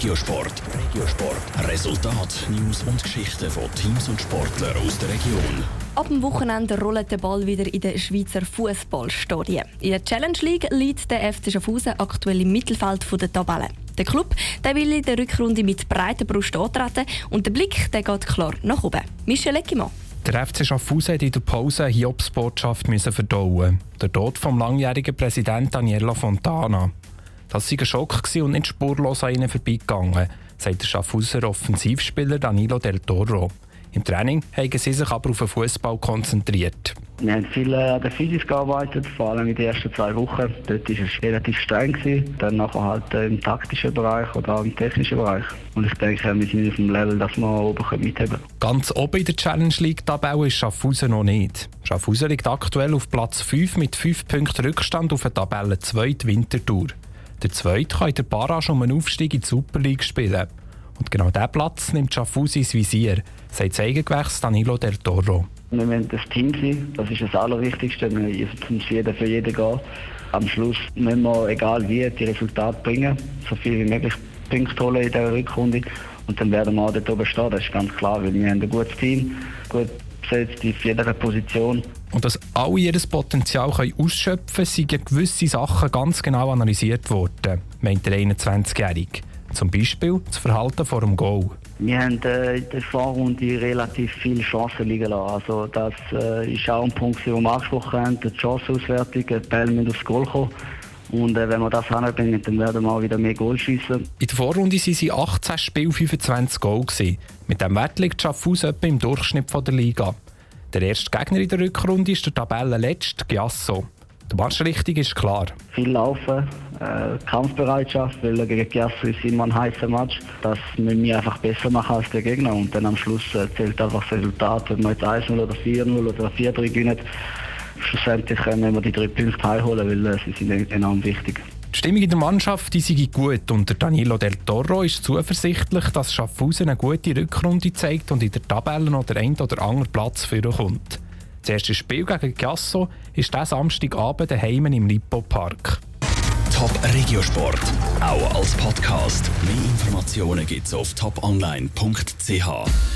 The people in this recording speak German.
Regiosport. Regiosport. Resultat, News und Geschichten von Teams und Sportlern aus der Region. Ab dem Wochenende rollt der Ball wieder in der Schweizer Fußballstadie. In der Challenge League liegt der FC Schaffhausen aktuell im Mittelfeld der Tabelle. Der Club der will in der Rückrunde mit breiter Brust antreten und der Blick der geht klar nach oben. Michel Eckimann. Der FC Schaffhausen hat in der Pause eine Hiobsbotschaft verdauen. Der Tod vom langjährigen Präsidenten Daniela Fontana. Das war ein Schock und nicht spurlos an ihnen vorbeigegangen, sagt der Schaffhauser Offensivspieler Danilo Del Toro. Im Training haben sie sich aber auf den Fußball konzentriert. Wir haben viel äh, an der Physik gearbeitet, vor allem in den ersten zwei Wochen. Dort war es relativ streng. Gewesen. Dann nachher halt äh, im taktischen Bereich oder auch im technischen Bereich. Und ich denke, wir sind auf dem Level, dass wir oben mitheben können. Ganz oben in der Challenge League-Tabelle ist Schaffhausen noch nicht. Schaffhausen liegt aktuell auf Platz 5 mit 5 Punkten Rückstand auf der Tabelle 2 die Wintertour. Der Zweite kann in der Barrage um einen Aufstieg in die Super League spielen. Und genau diesen Platz nimmt Schaffhausen ins Visier, sagt Eigengewächs Danilo Del Toro. Wir müssen das Team sein, das ist das Allerwichtigste. Wir müssen jeder für jeden gehen. Am Schluss müssen wir, egal wie, die Resultate bringen, so viel wie möglich Punkte holen in dieser Rückrunde. Und dann werden wir auch dort oben stehen, das ist ganz klar, weil wir haben ein gutes Team, gut besetzt auf jeder Position. Und dass alle ihr Potenzial können ausschöpfen können, sind gewisse Sachen ganz genau analysiert worden, meint der 21-Jährige. Zum Beispiel das Verhalten vor dem Goal. Wir haben äh, in der Vorrunde relativ viele Chancen liegen lassen. Also das äh, ist auch ein Punkt, den wir angesprochen haben, die Chancenauswertung, die Bälle müssen aufs Goal kommen. Und äh, wenn wir das hinbringen, dann werden wir auch wieder mehr Goal schiessen. In der Vorrunde waren sie 18 Spiele 25 Goal. Gewesen. Mit diesem Wert liegt Schaffhausen etwa im Durchschnitt von der Liga. Der erste Gegner in der Rückrunde ist der Tabellenletzte Giasso. Die Marschrichtung ist klar. Viel Laufen, äh, Kampfbereitschaft, weil gegen Giasso ist immer ein heißer Match. Das müssen wir einfach besser machen als der Gegner. Und dann am Schluss äh, zählt einfach das Resultat. Wenn wir jetzt 1-0 oder 4-0 oder 4-3 gewinnen, schlussendlich können wir die drei Punkte heimholen, weil äh, sie sind enorm wichtig. Die Stimmung in der Mannschaft die sei gut und der Danilo Del Toro ist zuversichtlich, dass Schaffhausen eine gute Rückrunde zeigt und in der Tabelle noch der ein oder andere Platz kommt. Das erste Spiel gegen Giasso ist diesen Samstagabend daheim im Lipo Park. Top Regiosport, auch als Podcast. Mehr Informationen gibt's auf toponline.ch.